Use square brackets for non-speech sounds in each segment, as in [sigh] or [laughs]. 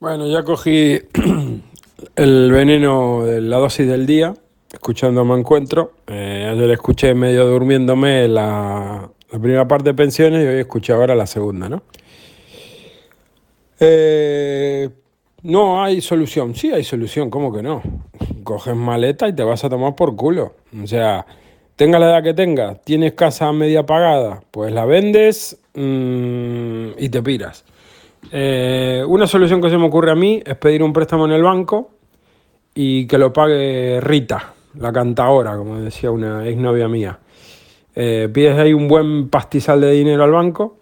Bueno, ya cogí [clears throat] el veneno de la dosis del día, escuchando Me Encuentro. Eh, ayer escuché medio durmiéndome la, primera parte de pensiones y hoy escuché ahora la segunda, ¿no? Eh, no hay solución. Sí hay solución, ¿cómo que no? Coges maleta y te vas a tomar por culo. O sea, tenga la edad que tenga, tienes casa media pagada, pues la vendes mm, y te piras. Eh, una solución que se me ocurre a mí es pedir un préstamo en el banco y que lo pague Rita, la cantadora, como decía una exnovia mía. Eh, pides ahí un buen pastizal de dinero al banco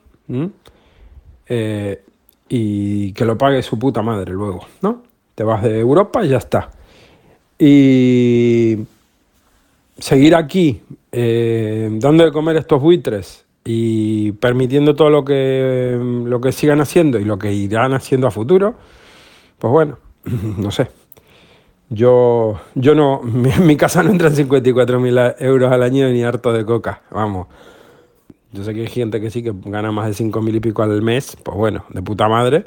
eh, y que lo pague su puta madre luego, ¿no? Te vas de Europa y ya está. Y seguir aquí dando de comer estos buitres y permitiendo todo lo que, lo que sigan haciendo y lo que irán haciendo a futuro, pues bueno, [laughs] no sé. Yo, yo no, [laughs] en mi casa no entran 54.000 euros al año ni harto de coca, vamos. Yo sé que hay gente que sí que gana más de 5.000 y pico al mes, pues bueno, de puta madre.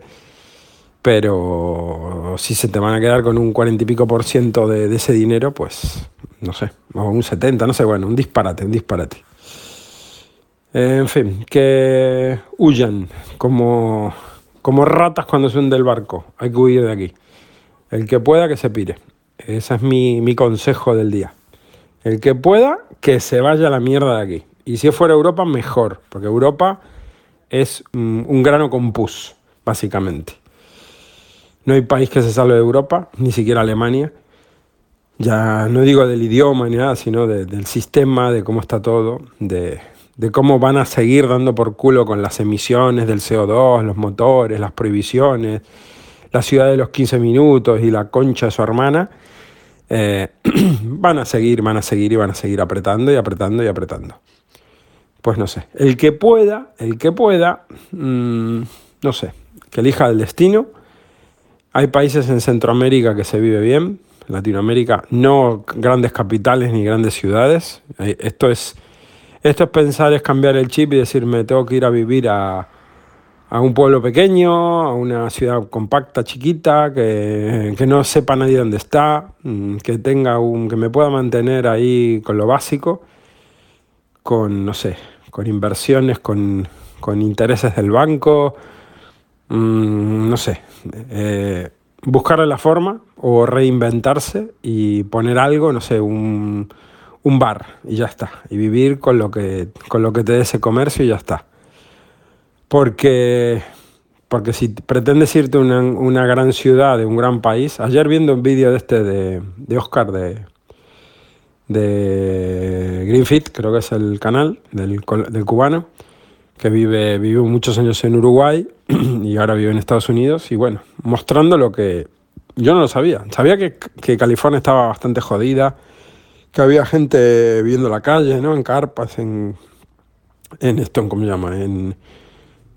Pero si se te van a quedar con un 40 y pico por ciento de, de ese dinero, pues no sé, o un 70, no sé, bueno, un disparate, un disparate. En fin, que huyan como, como ratas cuando se hunde el barco. Hay que huir de aquí. El que pueda, que se pire. Ese es mi, mi consejo del día. El que pueda, que se vaya a la mierda de aquí. Y si fuera Europa, mejor, porque Europa es mm, un grano con pus, básicamente. No hay país que se salve de Europa, ni siquiera Alemania. Ya no digo del idioma ni nada, sino de- del sistema, de cómo está todo, de, de cómo van a seguir dando por culo con las emisiones del CO2, los motores, las prohibiciones, la ciudad de los 15 minutos y la concha de su hermana. Eh, [clears throat] van a seguir, van a seguir y van a seguir apretando y apretando y apretando. Pues no sé. El que pueda, el que pueda, mm, no sé, que elija el destino. Hay países en Centroamérica que se vive bien, Latinoamérica no grandes capitales ni grandes ciudades. Eh, Esto es, esto es pensar, es cambiar el chip y decir, me tengo que ir a vivir a, a un pueblo pequeño, a una ciudad compacta, chiquita, que, que no sepa nadie dónde está, mm, que tenga un, que me pueda mantener ahí con lo básico con, no sé, con inversiones, con, con intereses del banco, mm, no sé, eh, buscarle la forma o reinventarse y poner algo, no sé, un, un bar y ya está, y vivir con lo que, con lo que te dé ese comercio y ya está. Porque, porque si pretendes irte a una, una gran ciudad, de un gran país, ayer viendo un vídeo de este de, de Oscar de, de Greenfit, creo que es el canal del, del cubano, que vive, vivió muchos años en Uruguay [clears throat] y ahora vive en Estados Unidos. Y bueno, mostrando lo que yo no lo sabía. Sabía que, que California estaba bastante jodida, que había gente viviendo en la calle, ¿no? En carpas, en, en esto, ¿cómo se llama? En,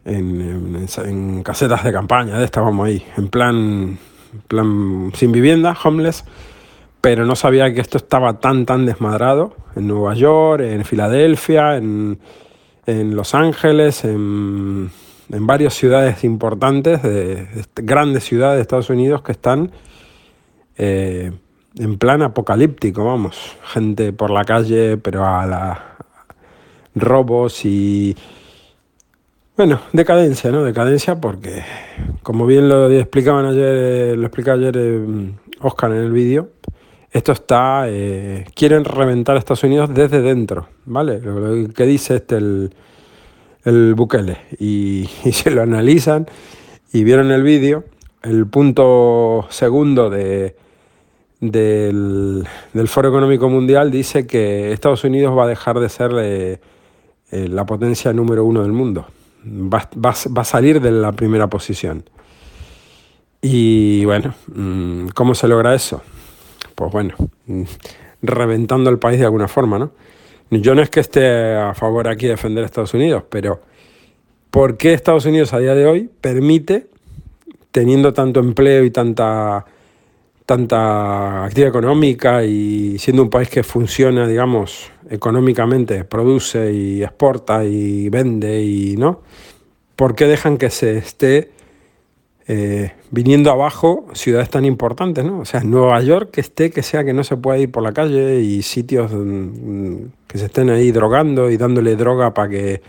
en, casetas de campaña, estábamos ahí, en plan, plan sin vivienda, homeless pero no sabía que esto estaba tan, tan desmadrado en Nueva York, en Filadelfia, en, en Los Ángeles, en, en varias ciudades importantes, de, grandes ciudades de Estados Unidos que están eh, en plan apocalíptico, vamos. Gente por la calle, pero a la robos y... Bueno, decadencia, ¿no? Decadencia porque, como bien lo explicaban ayer, lo explicaba ayer eh, Oscar en el vídeo, esto está, eh, quieren reventar a Estados Unidos desde dentro, ¿vale? Lo que dice este el, el Bukele. Y, [laughs] y se lo analizan y vieron el vídeo, el punto segundo de, del, Foro Económico Mundial dice que Estados Unidos va a dejar de ser eh, eh, la potencia número uno del mundo. Va, va- va a salir de la primera posición. Y bueno, mm, ¿cómo se logra eso? Pues bueno, mm, reventando el país de alguna forma, ¿no? Yo no es que esté a favor aquí de defender a Estados Unidos, pero ¿por qué Estados Unidos a día de hoy permite, teniendo tanto empleo y tanta, tanta actividad económica y siendo un país que funciona, digamos, económicamente, produce y exporta y vende y, ¿no? ¿Por qué dejan que se esté eh, viniendo abajo ciudades tan importantes, ¿no? O sea, Nueva York que esté, que sea que no se pueda ir por la calle y sitios mm, que se estén ahí drogando y dándole droga para que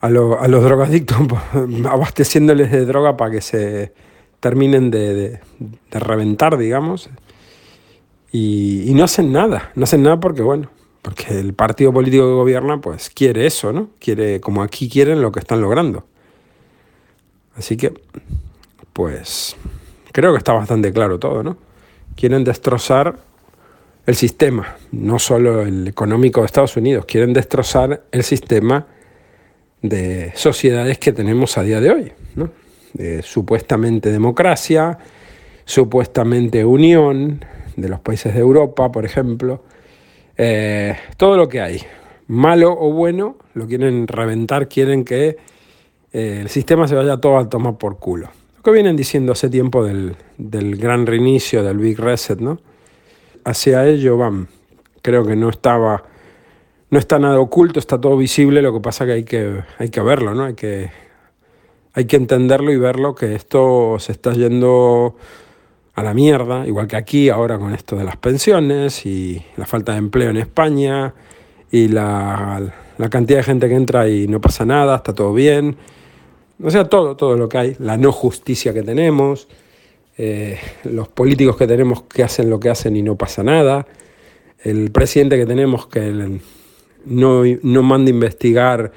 a, los drogadictos, [laughs] abasteciéndoles de droga para que se terminen de, reventar, digamos. Y, y, no hacen nada, no hacen nada porque, bueno, porque el partido político que gobierna, pues quiere eso, ¿no? Quiere, como aquí quieren lo que están logrando. Así que, pues, creo que está bastante claro todo, ¿no? Quieren destrozar el sistema, no solo el económico de Estados Unidos, quieren destrozar el sistema de sociedades que tenemos a día de hoy, ¿no? Supuestamente democracia, supuestamente unión de los países de Europa, por ejemplo, eh, todo lo que hay, malo o bueno, lo quieren reventar, quieren que eh, el sistema se vaya todo a tomar por culo. Lo que vienen diciendo hace tiempo del, gran reinicio, del Big Reset, ¿no? Hacia ello van. Creo que no estaba, no está nada oculto, está todo visible, lo que pasa que hay que, hay que verlo, ¿no? Hay que, hay que entenderlo y verlo que esto se está yendo a la mierda, igual que aquí ahora con esto de las pensiones y la falta de empleo en España y la, cantidad de gente que entra y no pasa nada, está todo bien. O sea, todo, todo lo que hay, la no justicia que tenemos, eh, los políticos que tenemos que hacen lo que hacen y no pasa nada, el presidente que tenemos que no, no manda investigar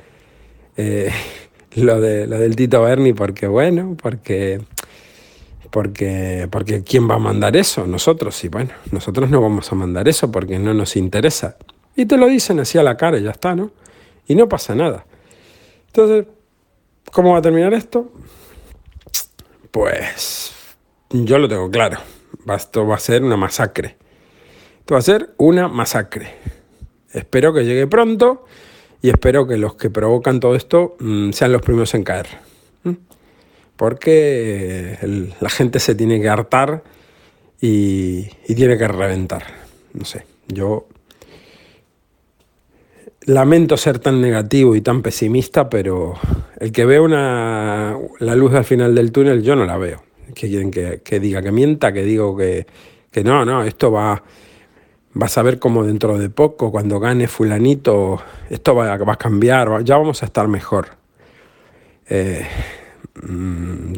eh, lo, de, lo del Tito Berni porque, bueno, porque, porque, porque ¿quién va a mandar eso? Nosotros, y bueno, nosotros no vamos a mandar eso porque no nos interesa. Y te lo dicen así a la cara y ya está, ¿no? Y no pasa nada. Entonces, ¿Cómo va a terminar esto? Pues yo lo tengo claro. Esto va a ser una masacre. Esto va a ser una masacre. Espero que llegue pronto y espero que los que provocan todo esto mm, sean los primeros en caer. Porque la gente se tiene que hartar y, y tiene que reventar. No sé, yo lamento ser tan negativo y tan pesimista, pero el que ve una, la luz al final del túnel, yo no la veo. Que quieren que, diga que mienta, que digo que, no, no, esto va, vas a ver como dentro de poco, cuando gane fulanito, esto va, va a cambiar, ya vamos a estar mejor. Eh, mm,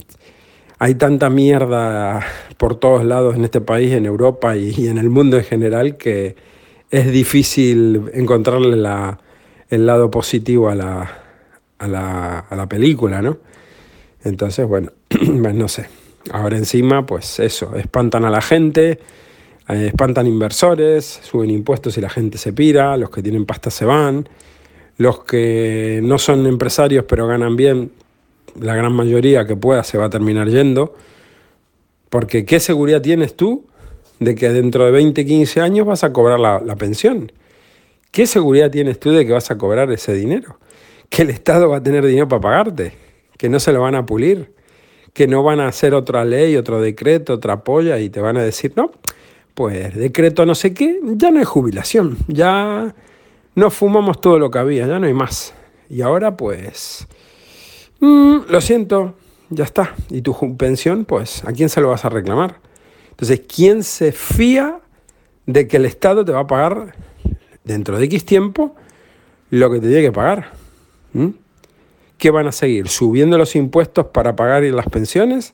hay tanta mierda por todos lados en este país, en Europa y en el mundo en general que es difícil encontrarle la, el lado positivo a la, a la, a la película, ¿no? Entonces, bueno, [clears throat] pues no sé. Ahora encima, pues eso, espantan a la gente, eh, espantan inversores, suben impuestos y la gente se pira, los que tienen pasta se van, los que no son empresarios pero ganan bien, la gran mayoría que pueda se va a terminar yendo, porque ¿qué seguridad tienes tú de que dentro de 20, 15 años vas a cobrar la, pensión. ¿Qué seguridad tienes tú de que vas a cobrar ese dinero? Que el Estado va a tener dinero para pagarte, que no se lo van a pulir, que no van a hacer otra ley, otro decreto, otra polla y te van a decir, no, pues decreto no sé qué, ya no hay jubilación, ya no fumamos todo lo que había, ya no hay más. Y ahora pues, mm, lo siento, ya está. ¿Y tu pensión? Pues, ¿a quién se lo vas a reclamar? Entonces, ¿quién se fía de que el Estado te va a pagar dentro de X tiempo lo que te tiene que pagar? ¿Mm? ¿Qué van a seguir? ¿Subiendo los impuestos para pagar las pensiones?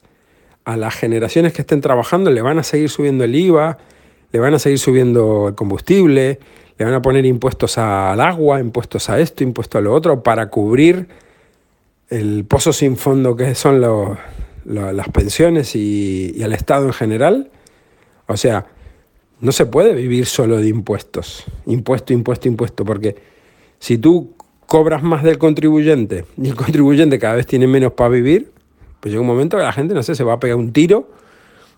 A las generaciones que estén trabajando le van a seguir subiendo el IVA, le van a seguir subiendo el combustible, le van a poner impuestos al agua, impuestos a esto, impuestos a lo otro, para cubrir el pozo sin fondo que son las pensiones y, y, el Estado en general. O sea, no se puede vivir solo de impuestos, impuesto, impuesto, impuesto, porque si tú cobras más del contribuyente y el contribuyente cada vez tiene menos para vivir, pues llega un momento que la gente, no sé, se va a pegar un tiro,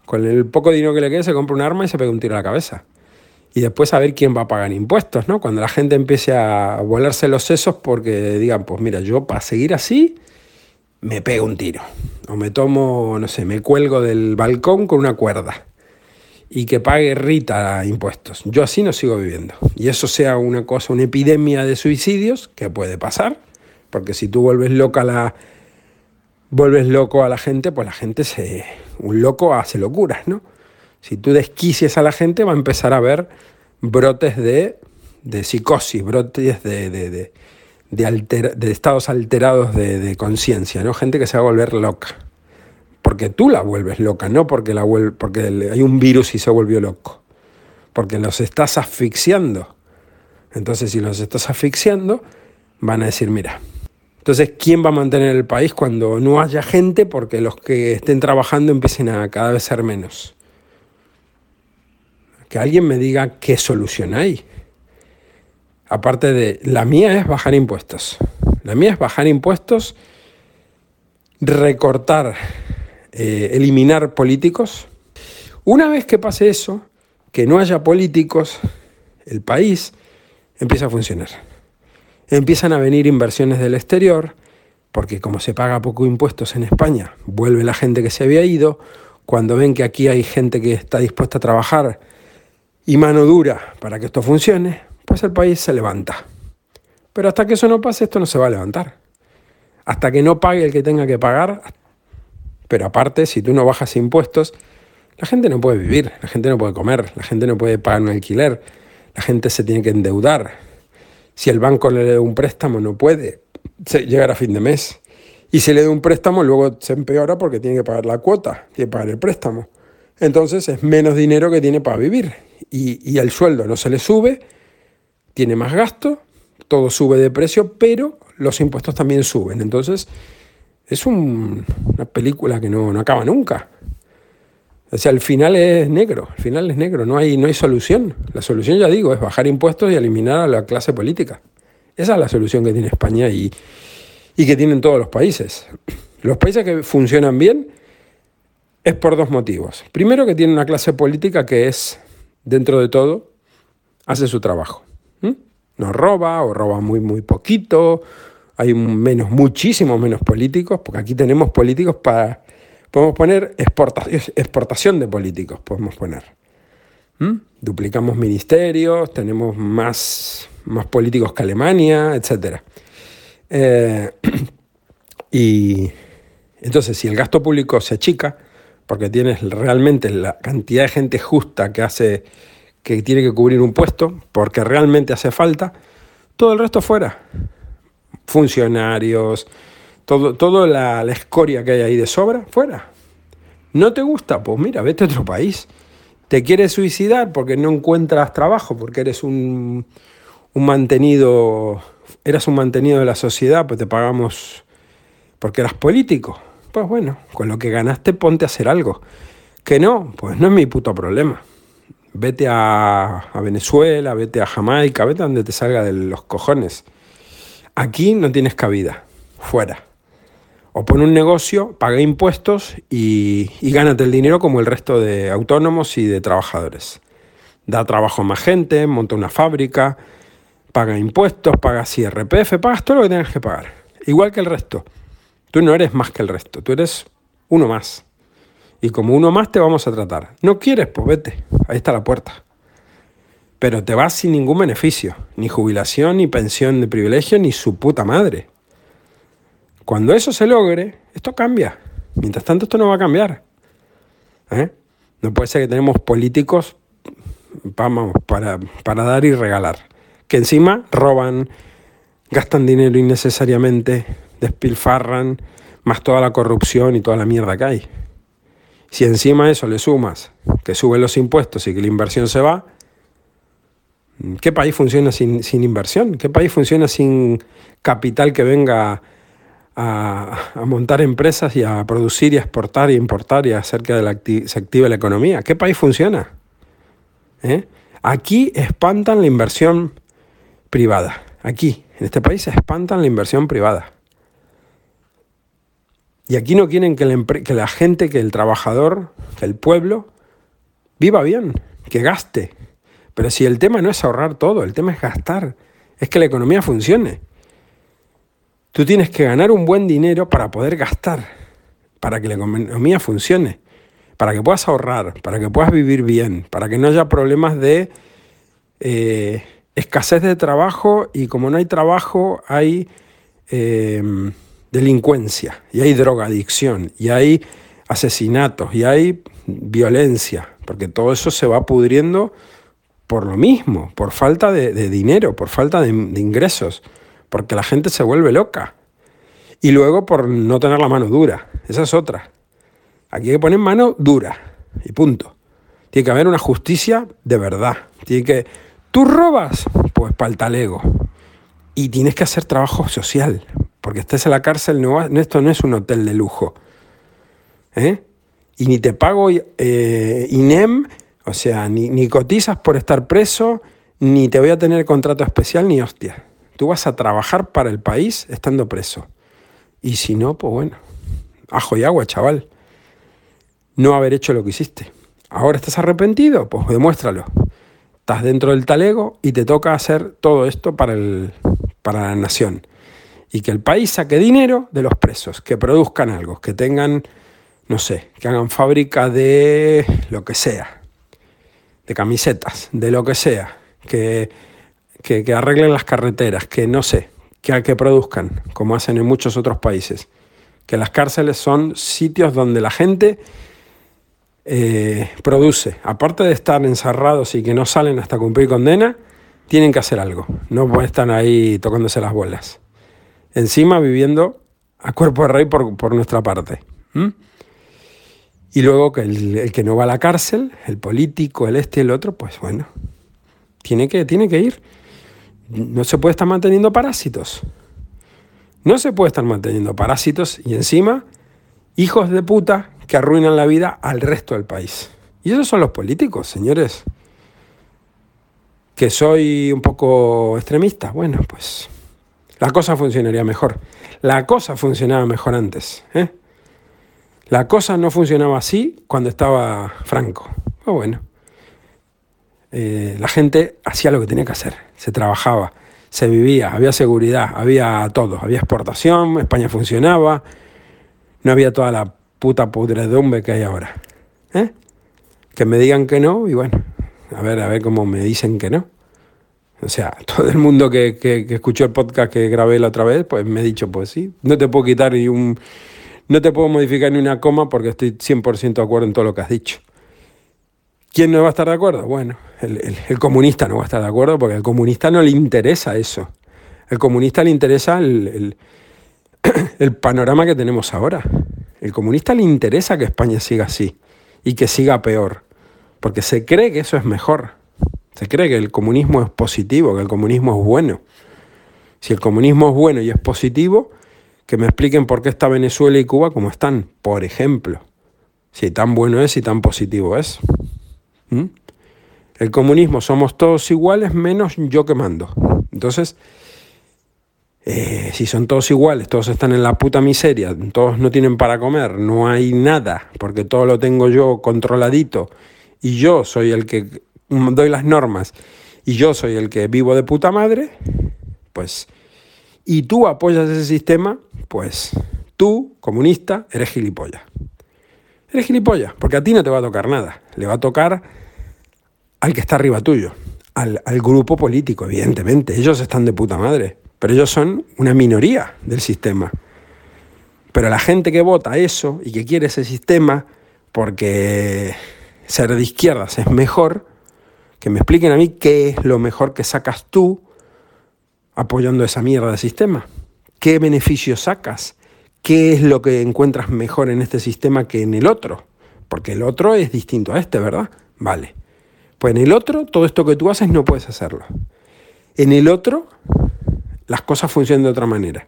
con el poco dinero que le quede se compra un arma y se pega un tiro a la cabeza. Y después a ver quién va a pagar impuestos, ¿no? Cuando la gente empiece a volarse los sesos porque digan, pues mira, yo para seguir así me pego un tiro. O me tomo, no sé, me cuelgo del balcón con una cuerda y que pague Rita impuestos. Yo así no sigo viviendo. Y eso sea una cosa, una epidemia de suicidios que puede pasar, porque si tú vuelves loca la, vuelves loco a la gente, pues la gente se... Un loco hace locuras, ¿no? Si tú desquicias a la gente, va a empezar a haber brotes de, de psicosis, brotes de, de, de, de estados alterados de, conciencia, ¿no? Gente que se va a volver loca. Porque tú la vuelves loca, no porque, la porque hay un virus y se volvió loco. Porque los estás asfixiando. Entonces, si los estás asfixiando, van a decir, mira, entonces, ¿quién va a mantener el país cuando no haya gente porque los que estén trabajando empiecen a cada vez ser menos? Que alguien me diga qué solución hay. Aparte de, la mía es bajar impuestos. La mía es bajar impuestos, recortar, eh, eliminar políticos. Una vez que pase eso, que no haya políticos, el país empieza a funcionar empiezan a venir inversiones del exterior, porque como se paga poco impuestos en España, vuelve la gente que se había ido, cuando ven que aquí hay gente que está dispuesta a trabajar y mano dura para que esto funcione, pues el país se levanta. Pero hasta que eso no pase, esto no se va a levantar. Hasta que no pague el que tenga que pagar. Pero aparte, si tú no bajas impuestos, la gente no puede vivir, la gente no puede comer, la gente no puede pagar un alquiler, la gente se tiene que endeudar, si el banco le da un préstamo, no puede llegar a fin de mes. Y si le da un préstamo, luego se empeora porque tiene que pagar la cuota, tiene que pagar el préstamo. Entonces es menos dinero que tiene para vivir. Y, el sueldo no se le sube, tiene más gasto, todo sube de precio, pero los impuestos también suben. Entonces es una película que no, no acaba nunca. O sea, el final es negro, el final es negro, no hay, no hay solución. La solución, ya digo, es bajar impuestos y eliminar a la clase política. Esa es la solución que tiene España y, y que tienen todos los países. Los países que funcionan bien es por dos motivos. Primero, que tienen una clase política que es, dentro de todo, hace su trabajo. No roba o roba muy, muy poquito. Hay menos, muchísimo menos políticos, porque aquí tenemos políticos para Podemos poner exportación de políticos, podemos poner. ¿Mm? Duplicamos ministerios, tenemos más, más políticos que Alemania, etc. Eh, [clears throat] y entonces, si el gasto público se achica, porque tienes realmente la cantidad de gente justa que hace que tiene que cubrir un puesto, porque realmente hace falta, todo el resto fuera. Funcionarios, todo, toda la, escoria que hay ahí de sobra, fuera. ¿No te gusta? Pues mira, vete a otro país. ¿Te quieres suicidar porque no encuentras trabajo, porque eres un, un mantenido, eras un mantenido de la sociedad, pues te pagamos porque eras político? Pues bueno, con lo que ganaste ponte a hacer algo. Que no, pues no es mi puto problema. Vete a, a Venezuela, vete a Jamaica, vete a donde te salga de los cojones. Aquí no tienes cabida. Fuera. O pone un negocio, paga impuestos y, y gánate el dinero como el resto de autónomos y de trabajadores. Da trabajo a más gente, monta una fábrica, paga impuestos, paga IRPF, pagas todo lo que tengas que pagar. Igual que el resto. Tú no eres más que el resto, tú eres uno más. Y como uno más te vamos a tratar. No quieres, pues vete. Ahí está la puerta. Pero te vas sin ningún beneficio. Ni jubilación, ni pensión de privilegio, ni su puta madre. Cuando eso se logre, esto cambia. Mientras tanto, esto no va a cambiar. ¿Eh? No puede ser que tenemos políticos para, dar y regalar. Que encima roban, gastan dinero innecesariamente, despilfarran, más toda la corrupción y toda la mierda que hay. Si encima eso le sumas que suben los impuestos y que la inversión se va, ¿qué país funciona sin, sin inversión? ¿Qué país funciona sin capital que venga a, montar empresas y a producir y exportar y importar y hacer que la se active la economía. ¿Qué país funciona? ¿Eh? Aquí espantan la inversión privada. Aquí, en este país, espantan la inversión privada. Y aquí no quieren que la gente, que el trabajador, que el pueblo viva bien, que gaste. Pero si el tema no es ahorrar todo, el tema es gastar, es que la economía funcione. Tú tienes que ganar un buen dinero para poder gastar, para que la economía funcione, para que puedas ahorrar, para que puedas vivir bien, para que no haya problemas de eh, escasez de trabajo y como no hay trabajo hay eh, delincuencia, y hay drogadicción, y hay asesinatos, y hay violencia, porque todo eso se va pudriendo por lo mismo, por falta de, dinero, por falta de, ingresos, porque la gente se vuelve loca. Y luego por no tener la mano dura, esa es otra. Aquí hay que poner mano dura, y punto. Tiene que haber una justicia de verdad. Tiene que. ¿Tú robas? Pues para el. Y tienes que hacer trabajo social. Porque estés en la cárcel, no, esto no es un hotel de lujo. ¿Eh? Y ni te pago eh, INEM, o sea, ni, ni cotizas por estar preso, ni te voy a tener contrato especial, ni hostia. Tú vas a trabajar para el país estando preso. Y si no, pues bueno, ajo y agua, chaval. No haber hecho lo que hiciste. ¿Ahora estás arrepentido? Pues demuéstralo. Estás dentro del talego y te toca hacer todo esto para, el, para la nación. Y que el país saque dinero de los presos, que produzcan algo, que tengan, no sé, que hagan fábrica de lo que sea, de camisetas, de lo que sea, que, que, arreglen las carreteras, que no sé, que, que produzcan, como hacen en muchos otros países. Que las cárceles son sitios donde la gente eh, produce, aparte de estar encerrados y que no salen hasta cumplir condena, tienen que hacer algo. No estar ahí tocándose las bolas. Encima viviendo a cuerpo de rey por, nuestra parte. Y luego que el, que no va a la cárcel, el político, el este el otro, pues bueno, tiene que, tiene que ir. No se puede estar manteniendo parásitos. No se puede estar manteniendo parásitos y encima hijos de puta que arruinan la vida al resto del país. Y esos son los políticos, señores. Que soy un poco extremista. Bueno, pues la cosa funcionaría mejor. La cosa funcionaba mejor antes. ¿eh? La cosa no funcionaba así cuando estaba Franco. Bueno, eh, la gente hacía lo que tenía que hacer. Se trabajaba, se vivía, había seguridad, había todo. Había exportación, España funcionaba, no había toda la puta pudredumbre que hay ahora. ¿Eh? Que me digan que no y bueno, a ver, a ver cómo me dicen que no. O sea, [laughs] todo el mundo que, que, escuchó el podcast que grabé la otra vez, pues me ha dicho, pues sí, no te puedo quitar ni un... No te puedo modificar ni una coma porque estoy 100% de acuerdo en todo lo que has dicho. ¿Quién no va a estar de acuerdo? Bueno, el, comunista no va a estar de acuerdo porque al comunista no le interesa eso. Al comunista le interesa el, [clears throat] el panorama que tenemos ahora. El comunista le interesa que España siga así y que siga peor, porque se cree que eso es mejor. Se cree que el comunismo es positivo, que el comunismo es bueno. Si el comunismo es bueno y es positivo, que me expliquen por qué está Venezuela y Cuba como están, por ejemplo. Si tan bueno es y tan positivo es. ¿Mm? El comunismo somos todos iguales menos yo que mando. Entonces, eh, si son todos iguales, todos están en la puta miseria, todos no tienen para comer, no hay nada, porque todo lo tengo yo controladito y yo soy el que doy las normas y yo soy el que vivo de puta madre, pues, y tú apoyas ese sistema, pues tú, comunista, eres gilipollas. Eres gilipollas, porque a ti no te va a tocar nada, le va a tocar al que está arriba tuyo, al, grupo político, evidentemente, ellos están de puta madre pero ellos son una minoría del sistema. Pero la gente que vota eso y que quiere ese sistema porque ser de izquierdas es mejor, que me expliquen a mí qué es lo mejor que sacas tú apoyando esa mierda de sistema. ¿Qué beneficios sacas? ¿Qué es lo que encuentras mejor en este sistema que en el otro? Porque el otro es distinto a este, ¿verdad? Vale. Pues en el otro, todo esto que tú haces no puedes hacerlo. En el otro, las cosas funcionan de otra manera.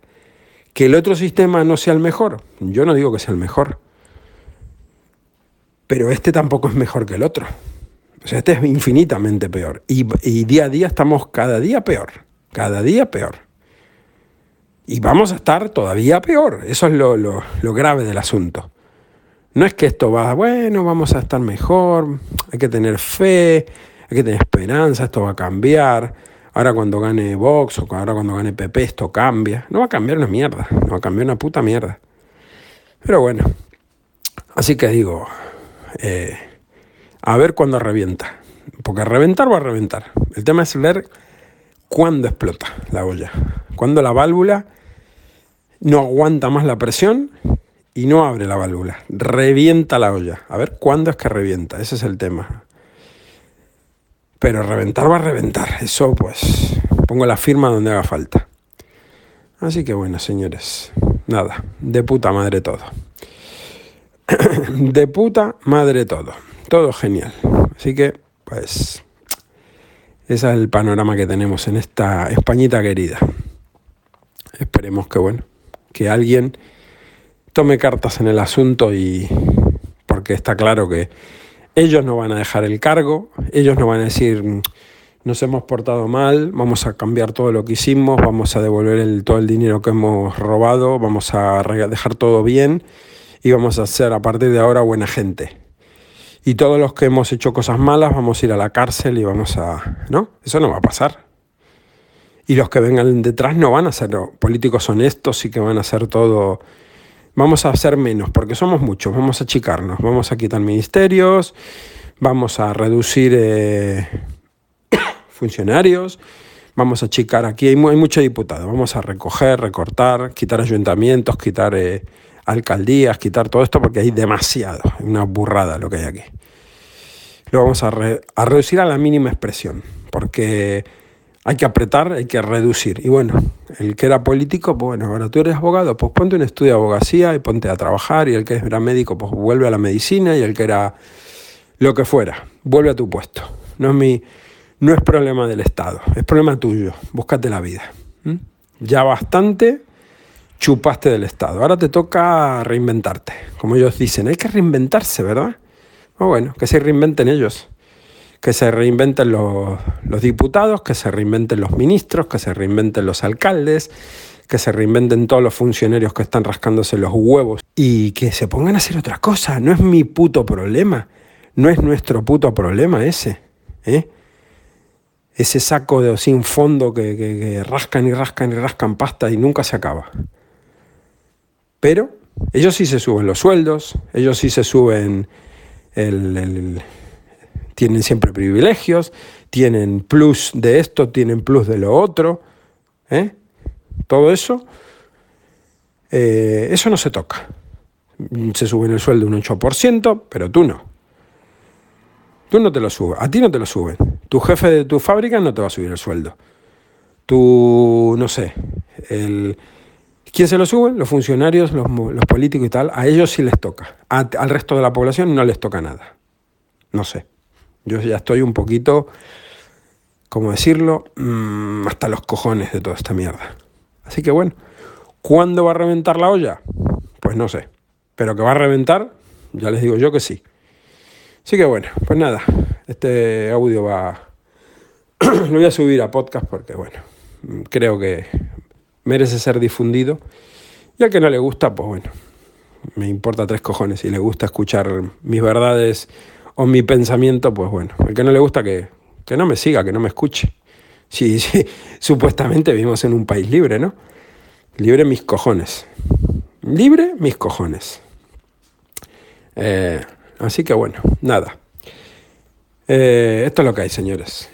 Que el otro sistema no sea el mejor, yo no digo que sea el mejor, pero este tampoco es mejor que el otro. O sea, este es infinitamente peor. Y, día a día estamos cada día peor, cada día peor. Y vamos a estar todavía peor. Eso es lo, grave del asunto. No es que esto va, bueno, vamos a estar mejor, hay que tener fe, hay que tener esperanza, esto va a cambiar ahora cuando gane Vox o ahora cuando gane PP esto cambia. No va a cambiar una mierda, no va a cambiar una puta mierda. Pero bueno, así que digo, eh, a ver cuándo revienta. Porque reventar va a reventar. El tema es ver cuándo explota la olla. Cuándo la válvula no aguanta más la presión y no abre la válvula. Revienta la olla. A ver cuándo es que revienta. Ese es el tema. Pero reventar va a reventar. Eso pues pongo la firma donde haga falta. Así que bueno, señores. Nada. De puta madre todo. [coughs] de puta madre todo. Todo genial. Así que pues... Ese es el panorama que tenemos en esta Españita querida. Esperemos que bueno, que alguien tome cartas en el asunto y porque está claro que ellos no van a dejar el cargo, ellos no van a decir nos hemos portado mal, vamos a cambiar todo lo que hicimos, vamos a devolver todo el dinero que hemos robado, vamos a dejar todo bien y vamos a ser a partir de ahora buena gente. Y todos los que hemos hecho cosas malas vamos a ir a la cárcel y vamos a... ¿No? Eso no va a pasar. Y los que vengan detrás no van a ser políticos honestos y que van a hacer todo vamos a hacer menos, porque somos muchos, vamos a achicarnos, vamos a quitar ministerios, vamos a reducir eh, [coughs] funcionarios, vamos a achicar, aquí hay, hay muchos diputados, vamos a recoger, recortar, quitar ayuntamientos, quitar eh, alcaldías, quitar todo esto, porque hay demasiado, una burrada lo que hay aquí. Lo vamos a, a reducir a la mínima expresión, porque hay que apretar, hay que reducir. Y bueno, el que era político, pues bueno, ahora tú eres abogado, pues ponte un estudio de abogacía y ponte a trabajar. Y el que era médico, pues vuelve a la medicina. Y el que era lo que fuera, vuelve a tu puesto. No es, mi, no es problema del Estado, es problema tuyo. Búscate la vida. Ya bastante chupaste del Estado. Ahora te toca reinventarte. Como ellos dicen, hay que reinventarse, ¿verdad? Pues bueno, que se reinventen ellos que se reinventen los, diputados, que se reinventen los ministros, que se reinventen los alcaldes, que se reinventen todos los funcionarios que están rascándose los huevos y que se pongan a hacer otra cosa. No es mi puto problema, no es nuestro puto problema ese. ¿eh? Ese saco de sin fondo que, rascan y rascan y rascan pasta y nunca se acaba. Pero ellos sí se suben los sueldos, ellos sí se suben el tienen siempre privilegios, tienen plus de esto, tienen plus de lo otro. ¿eh? Todo eso, eh, eso no se toca. Se sube el sueldo un 8%, pero tú no. Tú no te lo subes, a ti no te lo suben. Tu jefe de tu fábrica no te va a subir el sueldo. Tú, no sé, el, ¿quién se lo sube? Los funcionarios, los, políticos y tal. A ellos sí les toca. al resto de la población no les toca nada. No sé. Yo ya estoy un poquito, como decirlo, mm, hasta los cojones de toda esta mierda. Así que bueno, ¿cuándo va a reventar la olla? Pues no sé. Pero que va a reventar, ya les digo yo que sí. Así que bueno, pues nada, este audio va... [clears throat] lo voy a subir a podcast porque bueno, creo que merece ser difundido. Y al que no le gusta, pues bueno, me importa tres cojones. Si le gusta escuchar mis verdades o mi pensamiento, pues bueno, el que no le gusta que, no me siga, que no me escuche. [laughs] Sí, supuestamente vivimos en un país libre, ¿no? Libre mis cojones. Libre mis cojones. Eh, así que bueno, nada. Eh, esto es lo que hay, señores.